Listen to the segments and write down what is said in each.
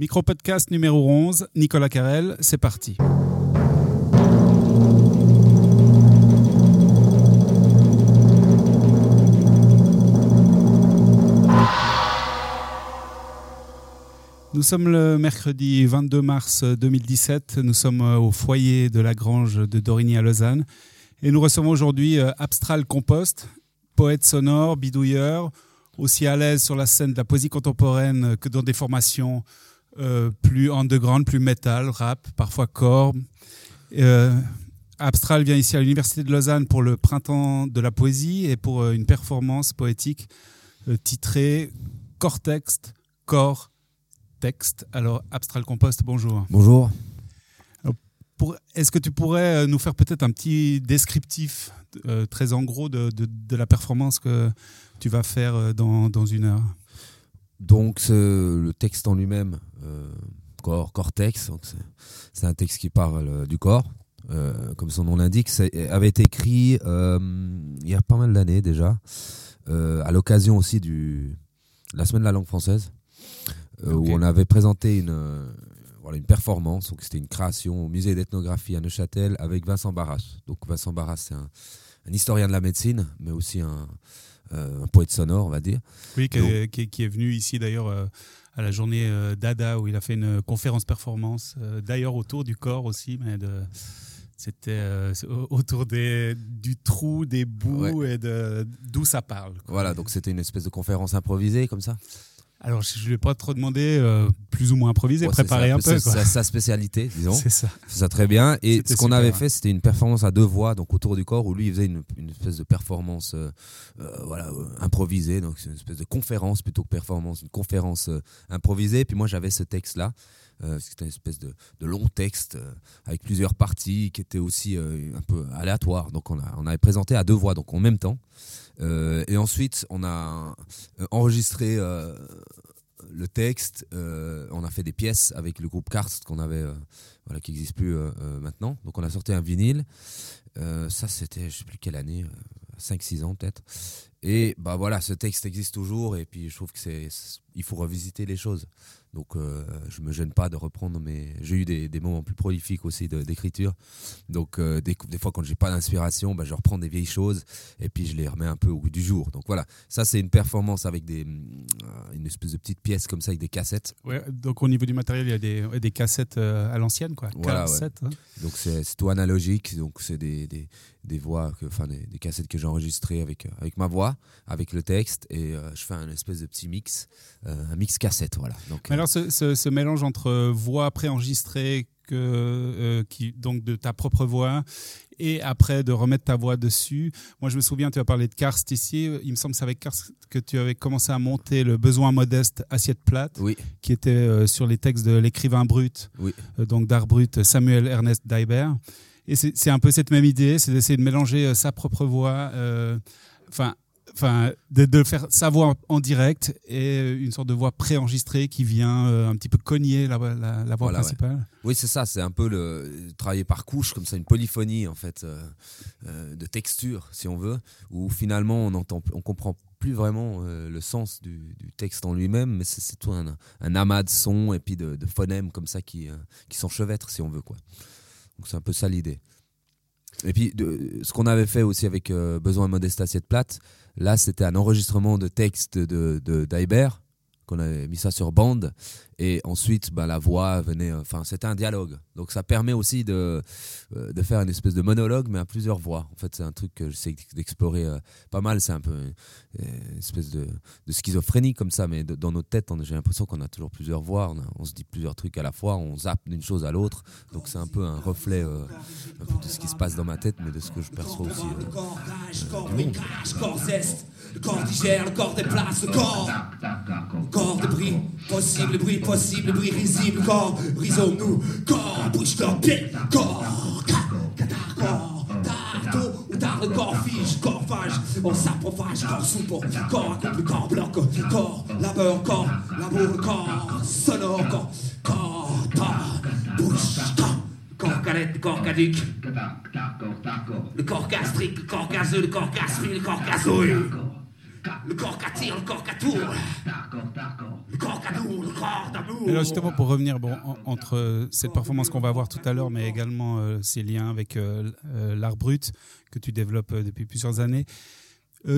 Micro-podcast numéro 11, Nicolas Carrel, c'est parti. Nous sommes le mercredi 22 mars 2017. Nous sommes euh, au foyer de la Grange de Dorigny à Lausanne. Et nous recevons aujourd'hui euh, Abstral Compost, poète sonore, bidouilleur, aussi à l'aise sur la scène de la poésie contemporaine que dans des formations euh, plus underground, plus metal, rap, parfois corps. Abstral vient ici à l'Université de Lausanne pour le printemps de la poésie et pour une performance poétique titrée Cortex, corps, texte. Alors, Abstral Compost, bonjour. Bonjour. Est-ce que tu pourrais euh, nous faire peut-être un petit descriptif euh, très en gros de, la performance que tu vas faire euh, dans, une heure? Donc, le texte en lui-même, corps, cortex, c'est un texte qui parle du corps, comme son nom l'indique, avait été écrit il y a pas mal d'années déjà, à l'occasion aussi de la semaine de la langue française. Euh, où on avait présenté une, euh, voilà, une performance. Donc c'était une création au musée d'ethnographie à Neuchâtel avec Vincent Barras. Donc Vincent Barras, c'est un, historien de la médecine, mais aussi un, euh, poète sonore, on va dire. Oui, qui, est, venu ici d'ailleurs à la journée Dada où il a fait une conférence performance, d'ailleurs autour du corps aussi, mais de c'était autour des, du trou, des bouts et d'où ça parle. Voilà, donc c'était une espèce de conférence improvisée comme ça? Alors, je ne lui ai pas trop demandé, euh, plus ou moins improvisé, préparer un peu. C'est sa spécialité, disons. C'est ça. Ça très bien. Et ce qu'on avait fait, c'était une performance à deux voix, donc autour du corps, où lui, il faisait une, espèce de performance euh, euh, voilà, improvisée. Donc, c'est une espèce de conférence plutôt que performance, une conférence improvisée. Puis moi, j'avais ce texte-là. C'était une espèce de, long texte avec plusieurs parties qui étaient aussi un peu aléatoires. Donc, on, a, on avait présenté à deux voix, donc en même temps. Euh, et ensuite, on a euh, enregistré euh, le texte. on a fait des pièces avec le groupe Karst qu'on avait, voilà, qui n'existe plus maintenant. Donc, on a sorti un vinyle. ça, c'était, je sais plus quelle année, 5-6 ans peut-être. Et bah voilà, ce texte existe toujours. Et puis, je trouve que c'est, il faut revisiter les choses. Donc euh, je me gêne pas de reprendre mais j'ai eu des, des, moments plus prolifiques aussi d'écriture. Donc euh, des, des, fois quand j'ai pas d'inspiration, bah, je reprends des vieilles choses et puis je les remets un peu au goût du jour. Donc voilà, ça c'est une performance avec des, euh, une espèce de petite pièce comme ça avec des cassettes. Ouais, donc au niveau du matériel, il y a des, des cassettes à l'ancienne quoi. Voilà, hein. Donc c'est tout analogique, donc c'est des, des voix, que, enfin des, cassettes que j'ai enregistrées avec, avec ma voix, avec le texte, et je fais un espèce de petit mix, un mix cassette, voilà. Donc, alors ce, mélange entre euh, voix préenregistrée euh, qui, donc de ta propre voix et après de remettre ta voix dessus. Moi, je me souviens, tu as parlé de Karst ici. Il me semble que c'est avec Karst que tu avais commencé à monter le besoin modeste assiette plate, oui. qui était euh, sur les textes de l'écrivain brut, oui. donc d'art brut Samuel Ernest Daiber. Et c'est un peu cette même idée, c'est d'essayer de mélanger sa propre voix, enfin enfin, de, faire sa voix en direct et une sorte de voix préenregistrée qui vient euh, un petit peu cogner la, la, voix principale. Oui, c'est ça, c'est un peu le travailler par couche, comme ça, une polyphonie en fait euh, euh, de texture, si on veut, où finalement on entend, on comprend plus vraiment le sens du, texte en lui-même, mais c'est tout un, amas de sons et puis de, phonèmes comme ça qui, qui s'enchevêtrent, si on veut quoi. Donc c'est un peu ça l'idée. Et puis, de, ce qu'on avait fait aussi avec Besoin Modeste Assiette Plate, Là, c'était un enregistrement de texte de, de qu'on avait mis ça sur bande et ensuite bah, la voix venait enfin c'était un dialogue donc ça permet aussi de, euh, de faire une espèce de monologue mais à plusieurs voix en fait c'est un truc que j'essaie d'explorer euh, pas mal c'est un peu euh, une espèce de, schizophrénie comme ça mais dans notre tête j'ai l'impression qu'on a toujours plusieurs voix on, se dit plusieurs trucs à la fois on zappe d'une chose à l'autre donc c'est un peu un reflet de ce qui se passe dans ma tête mais de ce que je perçois aussi le corps digère, le corps déplace, le corps. Le corps de bruit possible, le bruit possible, le bruit risible, corps. Brisons-nous, corps, bouge corps, pied, corps. Catar, corps, tardo ou tard, le corps fige, corps fage. On s'approfage, corps souple, corps accomple, corps bloc, corps, labeur, corps, labour, corps, sonore, corps, corps, corps, bouge, corps. Corps calette, corps caduc. Le corps gastrique, le corps gazeux, le corps gaspille, le corps gazouille. Le corps qu'attire, le corps qu'attourne. Le corps le corps d'amour. Alors justement, pour revenir bon, entre cette performance qu'on va voir tout à l'heure, mais également euh, ces liens avec euh, euh, l'art brut que tu développes depuis plusieurs années,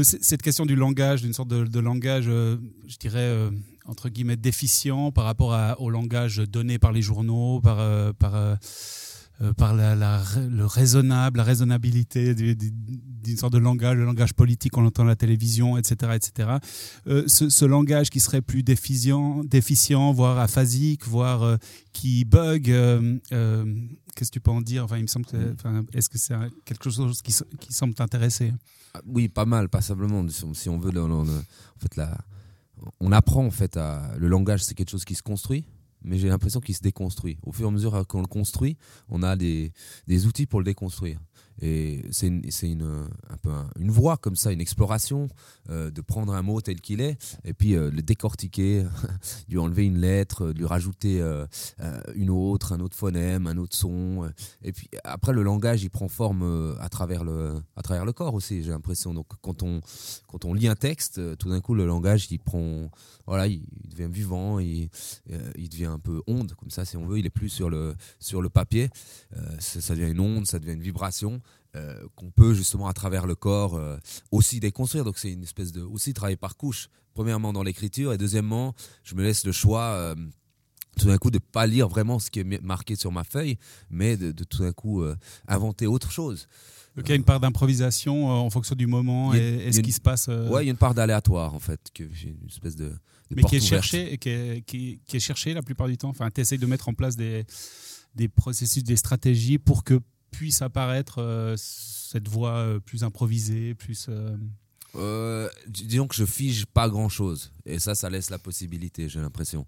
cette question du langage, d'une sorte de, langage, je dirais, entre guillemets, déficient par rapport au langage donné par les journaux, par... par euh, par la, le raisonnable, la raisonnabilité d'une sorte de langage, le langage politique qu'on entend à la télévision, etc. etc. Euh, ce, langage qui serait plus déficient, déficient voire aphasique, voire euh, qui bug, qu'est-ce que tu peux en dire? Enfin, il me Est-ce que c'est quelque chose qui, semble t'intéresser? Ah, Oui, pas mal, passablement. Si on veut, en fait, on apprend en fait le langage, c'est quelque chose qui se construit mais j'ai l'impression qu'il se déconstruit. Au fur et à mesure qu'on le construit, on a des, des outils pour le déconstruire. Et c'est une, une, un peu une voie comme ça, une exploration euh, de prendre un mot tel qu'il est et puis euh, le décortiquer, lui enlever une lettre, lui rajouter euh, une autre, un autre phonème, un autre son. et puis après, le langage, il prend forme à, travers le, à travers le corps aussi, j'ai l'impression. Donc quand on, quand on lit un texte, tout d'un coup, le langage, il prend. Voilà, il, devient vivant, il, il devient un peu onde, comme ça, si on veut. Il est plus sur le, sur le papier. ça devient une onde, ça devient une vibration. Euh, qu'on peut justement à travers le corps euh, aussi déconstruire. Donc c'est une espèce de aussi travailler par couche. Premièrement dans l'écriture et deuxièmement, je me laisse le choix euh, tout d'un coup de pas lire vraiment ce qui est marqué sur ma feuille, mais de, tout d'un coup inventer autre chose. Donc il y a une part d'improvisation en fonction du moment et, ce qui se passe. Ouais, il y a une part d'aléatoire en fait, que une espèce de, mais qui est cherché, qui est, qui, est cherché la plupart du temps. Enfin, tu essayes de mettre en place des, des processus, des stratégies pour que puisse apparaître euh, cette voix euh, plus improvisée, plus... Euh, disons que je fige pas grand chose. Et ça, ça laisse la possibilité, j'ai l'impression.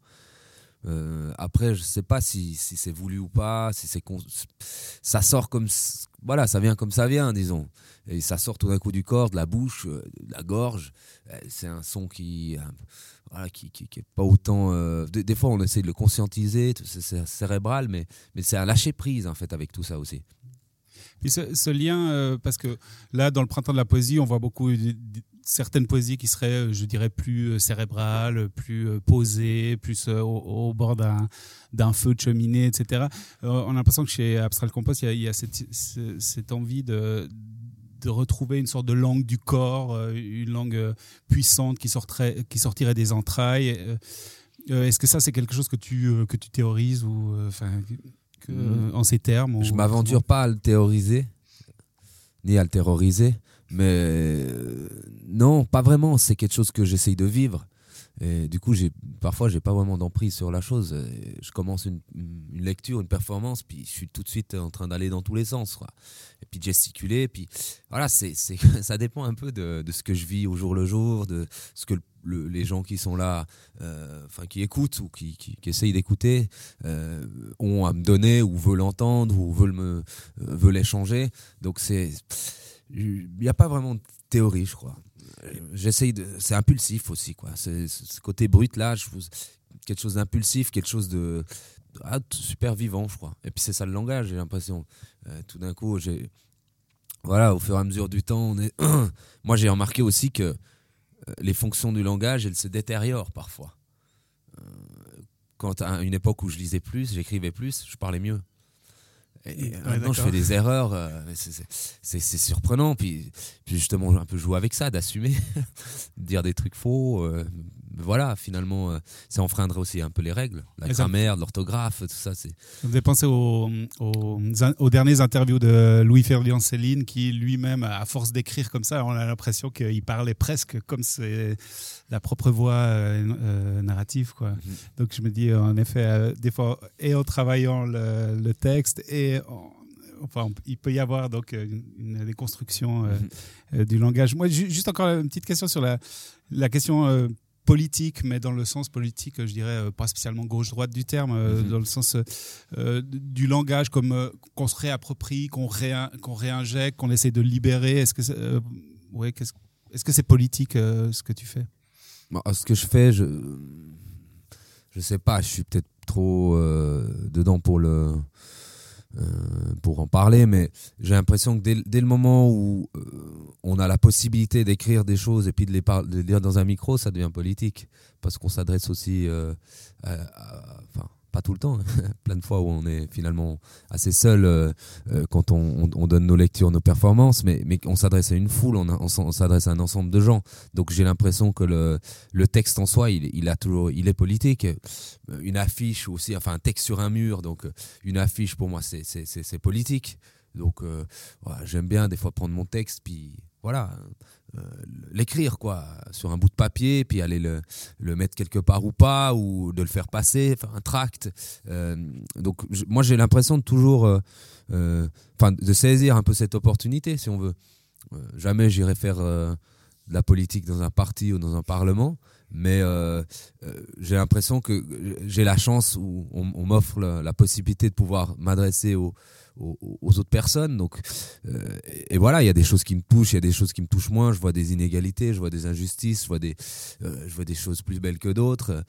après, je sais pas si, si c'est voulu ou pas, si c'est ça sort comme voilà, ça vient comme ça vient, disons. Et ça sort tout d'un coup du corps, de la bouche, de la gorge. C'est un son qui voilà, qui, qui, est pas autant. des, fois, on essaie de le conscientiser, c'est cérébral, mais mais c'est un lâcher prise en fait avec tout ça aussi. Et ce, lien, euh, parce que là, dans le printemps de la poésie, on voit beaucoup certaines poésies qui seraient, euh, je dirais, plus euh, cérébrales, plus posées, plus au, bord d'un feu de cheminée, etc. on a l'impression que chez Abstral Compost, il y a, cette, envie de, de retrouver une sorte de langue du corps, une langue puissante qui, sortirait, qui sortirait des entrailles. Est-ce que ça, c'est quelque chose que tu, que tu théorises ou, enfin, euh, en ces termes Je m'aventure pas à le théoriser, ni à le terroriser, mais euh, non, pas vraiment. C'est quelque chose que j'essaye de vivre. Et du coup, j'ai parfois, j'ai pas vraiment d'emprise sur la chose. Je commence une, lecture, une performance, puis je suis tout de suite en train d'aller dans tous les sens, Et puis de gesticuler, puis voilà, c'est, ça dépend un peu de, de, ce que je vis au jour le jour, de ce que les gens qui sont là, euh, enfin qui écoutent ou qui, qui, essayent d'écouter, euh, ont à me donner ou veulent l'entendre ou veulent me euh, veulent échanger. Donc c'est, il n'y a pas vraiment de théorie, je crois. J'essaye de, c'est impulsif aussi quoi. C'est ce côté brut là, quelque chose d'impulsif, quelque chose de ah, super vivant, je crois. Et puis c'est ça le langage, j'ai l'impression. tout d'un coup, j'ai voilà, au fur et à mesure du temps. Moi, j'ai remarqué aussi que les fonctions du langage, elles se détériorent parfois. Euh, quand à une époque où je lisais plus, j'écrivais plus, je parlais mieux. Et maintenant, je fais des erreurs. Euh, c'est surprenant. Puis, puis, justement, un peu jouer avec ça, d'assumer, dire des trucs faux, euh, voilà, finalement, euh, ça enfreindrait aussi un peu les règles, la grammaire, l'orthographe, tout ça. C'est... Vous avez pensé aux, aux, dernières interviews de Louis-Ferdinand Céline, qui lui-même, à force d'écrire comme ça, on a l'impression qu'il parlait presque comme c'est la propre voix euh, euh, narrative. Quoi. Mhm. Donc je me dis, en effet, des fois, et en travaillant le, texte, et enfin, il peut y avoir donc une, déconstruction mhm. du langage. Moi, juste encore une petite question sur la, la question politique, mais dans le sens politique, je dirais euh, pas spécialement gauche-droite du terme, euh, mhm. dans le sens euh, du langage comme qu'on se réapproprie, qu'on réinjecte, qu'on essaie de libérer. Est-ce que c'est ouais, est-ce que c'est politique ce que tu fais? Ce que je fais, je je sais pas, je suis peut-être trop dedans pour le pour en parler, mais j'ai l'impression que dès, le moment où on a la possibilité d'écrire des choses et puis de les, de dire dans un micro, ça devient politique. Parce qu'on s'adresse aussi à, enfin, pas tout le temps, hein. plein de fois où on est finalement assez seul euh, euh, quand on, donne nos lectures, nos performances, mais, mais on s'adresse à une foule, on, on, s'adresse à un ensemble de gens. Donc j'ai l'impression que le, le texte en soi, il, il, a toujours, il est politique. Euh, une affiche aussi, enfin un texte sur un mur, donc une affiche pour moi c'est politique. Donc j'aime bien des fois prendre mon texte, puis voilà, euh, l'écrire quoi sur un bout de papier puis aller le, mettre quelque part ou pas ou de le faire passer un tract. Euh, donc moi j'ai l'impression de toujours euh, enfin de saisir un peu cette opportunité si on veut. Jamais j'irai faire de la politique dans un parti ou dans un parlement mais j'ai l'impression que j'ai la chance où on, m'offre la, possibilité de pouvoir m'adresser aux, autres personnes. Donc, euh, et voilà, il y a des choses qui me touchent, il y a des choses qui me touchent moins. Je vois des inégalités, je vois des injustices, je vois des, euh, choses plus belles que d'autres.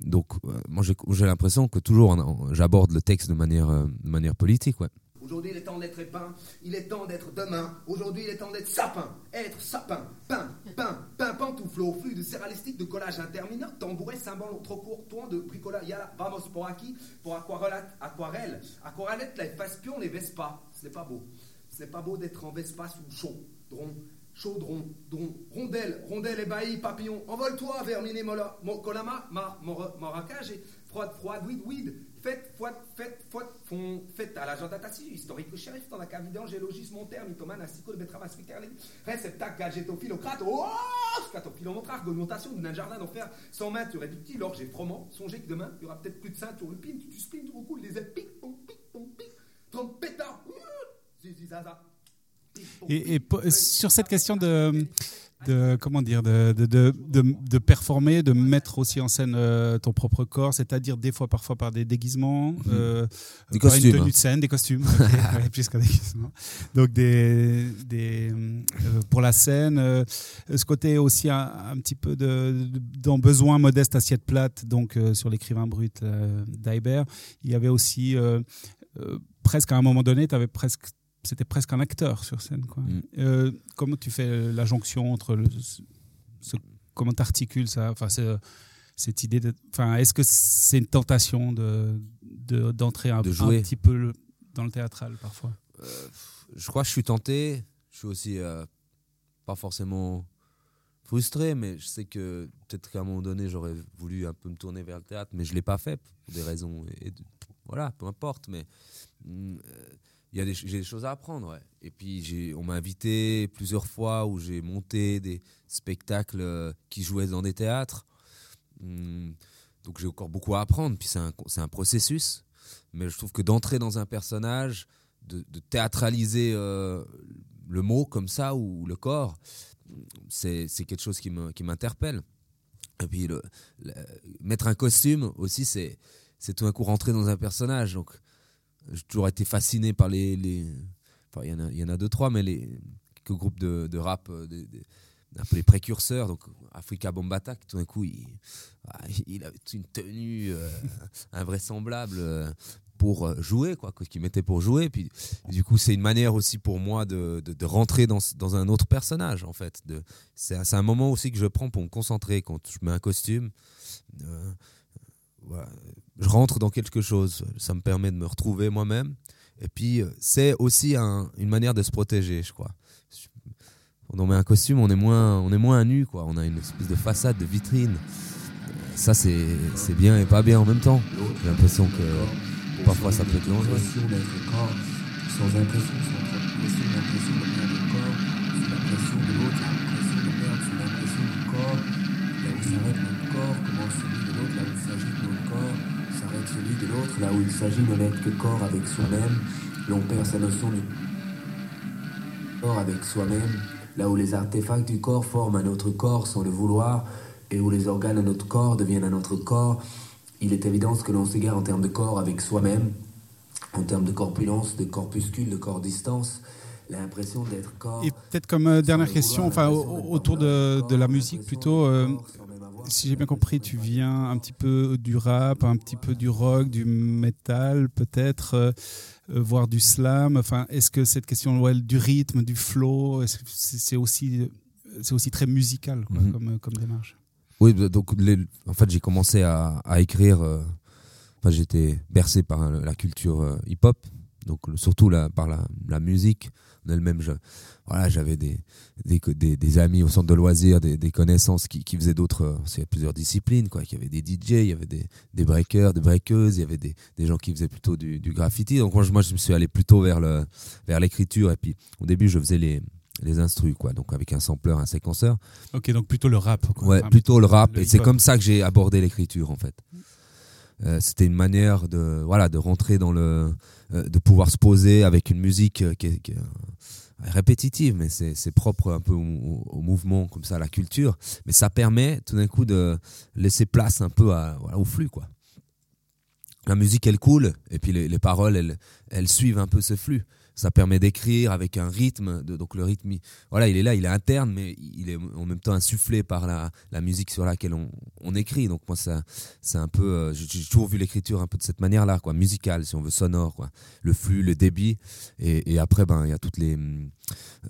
Donc, euh, moi, j'ai l'impression que toujours j'aborde le texte de manière, de manière politique. Ouais. Aujourd'hui, il est temps d'être épin, il est temps d'être demain. Aujourd'hui, il est temps d'être sapin, être sapin, pain, pain, pain, pantoufle, flux de céralistique, de collage interminable, tambouret, symbole trop court, toin de bricolage, yala, vamos pour acquis, pour aquarelle, aquarelle, aquarellette, la Faspion, les Vespa. Ce n'est pas beau. Ce n'est pas beau d'être en Vespa sous chaud, dron, chaudron, dron, rondelle, rondelle, ébahie, papillon, envole-toi vers Minémola, Colama, mar, moracage et froide, froide, weed, weed, Faites, faites, faites, faites, faites à l'agent datasi, historique. Shérif, dans la cavité angélogis, monter, mythomane, de betrava, spiterli, réceptacle, gadgetophilocrate, oh, scatophilomontrare, augmentation d'un jardin d'enfer, sans main, tu réductible, or j'ai froment, songez que demain, il y aura peut-être plus de le pin, tu, spins, tu recoules, des ailes, pic, pom, pic, pom, pic, trompetta, zizi, zaza. Et, et sur cette question de de comment dire de, de, de, de, performer, de mettre aussi en scène euh, ton propre corps, c'est-à-dire des fois parfois par des déguisements, mhm. euh, des par costumes, une tenue de scène, des costumes, plus qu'un déguisement. Donc des, des euh, pour la scène, euh, ce côté aussi un, un petit peu de, dans besoin modeste assiette plate, donc sur l'écrivain brut d'Aibert, il y avait aussi presque à un moment donné, tu avais presque c'était presque un acteur sur scène. Quoi. Mm. Euh, comment tu fais la jonction entre le, ce, comment t'articules ça enfin, cette idée de, enfin, est-ce que c'est une tentation de d'entrer un, petit peu dans le théâtral parfois? Euh, Je crois que je suis tenté. Je suis aussi euh, pas forcément frustré, mais je sais que peut-être qu'à un moment donné j'aurais voulu un peu me tourner vers le théâtre, mais je l'ai pas fait pour des raisons. Et, voilà, peu importe. Mais mm, il y a des, j'ai des choses à apprendre. Ouais. Et puis j'ai, on m'a invité plusieurs fois où j'ai monté des spectacles euh, qui jouaient dans des théâtres. Hum, donc j'ai encore beaucoup à apprendre. Puis c'est un, c'est un processus. Mais je trouve que d'entrer dans un personnage, de, théâtraliser euh, le mot comme ça ou le corps, c'est, c'est quelque chose qui, me, qui m'interpelle. Et puis mettre un costume aussi, c'est, c'est tout d'un coup rentrer dans un personnage. Donc j'ai toujours été fasciné par les. les... Enfin, il y, en a, y en a deux, trois, mais les quelques groupes de, de rap, euh, un peu les précurseurs. Donc, Africa Bombata, qui tout d'un coup, il, ah, il avait une tenue euh, invraisemblable euh, pour jouer, quoi, qu'il mettait pour jouer. Puis, du coup, c'est une manière aussi pour moi de, de, rentrer dans, dans, un autre personnage, en fait. C'est un moment aussi que je prends pour me concentrer quand je mets un costume je rentre dans quelque chose. Ça me permet de me retrouver moi-même. Et puis, euh, c'est aussi une manière de se protéger, je crois. On met un costume, on est moins, on est moins nu, quoi. On a une espèce de façade, de vitrine. Ça, c'est bien et pas bien en même temps. J'ai l'impression que parfois ça peut être dangereux. Là où il s'agit de n'être que corps avec soi-même, l'on perd sa notion du corps avec soi-même, là où les artefacts du corps forment un autre corps sans le vouloir, et où les organes de notre corps deviennent un autre corps, il est évident que l'on s'égare en termes de corps avec soi-même, en termes de corpulence, de corpuscule, de corps-distance, l'impression d'être corps. Et peut-être comme euh, dernière question, enfin autour de, de, la musique plutôt, euh, si j'ai bien compris, tu viens un petit peu du rap, un petit peu du rock, du metal, peut-être, euh, euh, voire du slam. Enfin, est-ce que cette question du rythme, du flow, c'est aussi, c'est aussi très musical mhm. comme, comme démarche? Oui, bah, donc en fait, j'ai commencé à, écrire. enfin, j'étais bercé par la culture hip-hop, donc surtout par la, la musique en elle-même voilà, j'avais des des, des, amis au centre de loisirs, des, des connaissances qui, qui faisaient d'autres, euh, a plusieurs disciplines, quoi. Il y avait des DJ, il y avait des, des breakers, des breakeuses, il y avait des, gens qui faisaient plutôt du, du graffiti. Donc moi je, moi, je me suis allé plutôt vers le vers l'écriture. Et puis au début, je faisais les les instrus quoi donc avec un sampler un séquenceur ok donc plutôt le rap quoi. ouais plutôt le rap et c'est comme ça que j'ai abordé l'écriture en fait euh, c'était une manière de voilà de rentrer dans le de pouvoir se poser avec une musique qui est, qui est répétitive, mais c'est propre un peu au, mouvement, comme ça, à la culture. Mais ça permet tout d'un coup de laisser place un peu à, voilà, au flux, quoi. La musique, elle coule, et puis les, les paroles, elles, elles suivent un peu ce flux ça permet d'écrire avec un rythme. Donc le rythme, voilà, il est là, il est interne, mais il est en même temps insufflé par la, la musique sur laquelle on, on écrit. Donc moi, ça, c'est un peu, euh, j'ai toujours vu l'écriture un peu de cette manière-là, quoi, musicale, si on veut, sonore, quoi. Le flux, le débit, et, après, ben, il y a toutes les,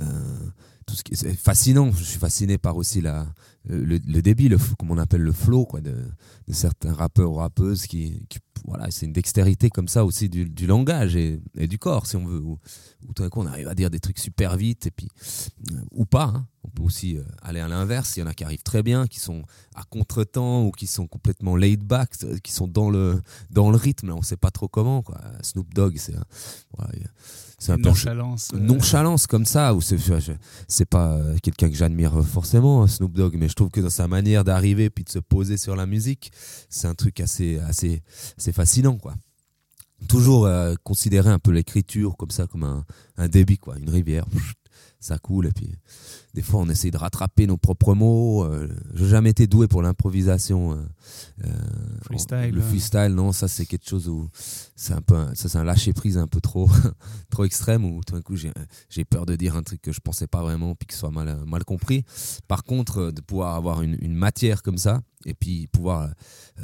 euh, tout ce qui est fascinant. Je suis fasciné par aussi la, le, le débit, le, comme on appelle le flow, quoi, de, de certains rappeurs ou rappeuses qui, qui voilà, c'est une dextérité comme ça aussi du, langage et, du corps, si on veut. Où, tout d'un coup, on arrive à dire des trucs super vite, et puis, euh, ou pas. Hein. Peut aussi euh, aller à l'inverse. Il y en a qui arrivent très bien, qui sont à contre-temps ou qui sont complètement laid back, euh, qui sont dans le, dans le rythme. On ne sait pas trop comment. Quoi. Snoop Dogg, c'est voilà, un nonchalance, peu nonchalance comme ça ou c'est pas quelqu'un que j'admire forcément hein, Snoop Dogg mais je trouve que dans sa manière d'arriver puis de se poser sur la musique c'est un truc assez assez c'est fascinant quoi toujours euh, considérer un peu l'écriture comme ça comme un, un débit quoi une rivière ça coule et puis des fois on essaye de rattraper nos propres mots euh, j'ai jamais été doué pour l'improvisation euh, euh freestyle. le freestyle non ça c'est quelque chose où c'est un peu ça c'est un lâcher prise un peu trop trop extrême où tout d'un coup j'ai peur de dire un truc que je pensais pas vraiment puis ce soit mal mal compris. Par contre de pouvoir avoir une, une matière comme ça et puis pouvoir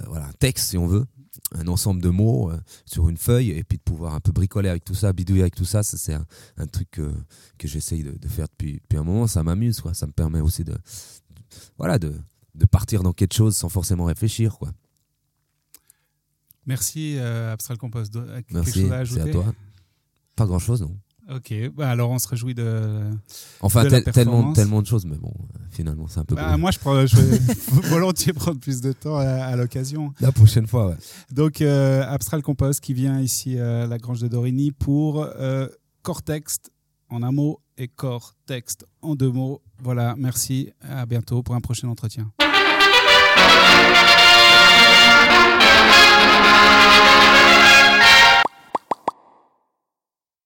voilà un texte si on veut un ensemble de mots euh, sur une feuille et puis de pouvoir un peu bricoler avec tout ça, bidouiller avec tout ça, ça c'est un, truc que, que j'essaye de, de, faire depuis, depuis un moment. Ça m'amuse, quoi. Ça me permet aussi de, voilà, de, de partir dans quelque chose sans forcément réfléchir, quoi. Merci, euh, Abstral Compost. Merci, c'est à toi. Pas grand chose, non. Ok, bah alors on se réjouit de. Enfin, tellement, tellement de choses, mais bon, finalement, c'est un peu. Bah, moi, je, prends, je vais volontiers prendre plus de temps à, l'occasion. La prochaine fois, ouais. Donc, euh, Abstral Compost qui vient ici à la Grange de Dorigny pour euh, Cortex en un mot et Cortex en deux mots. Voilà, merci. À bientôt pour un prochain entretien.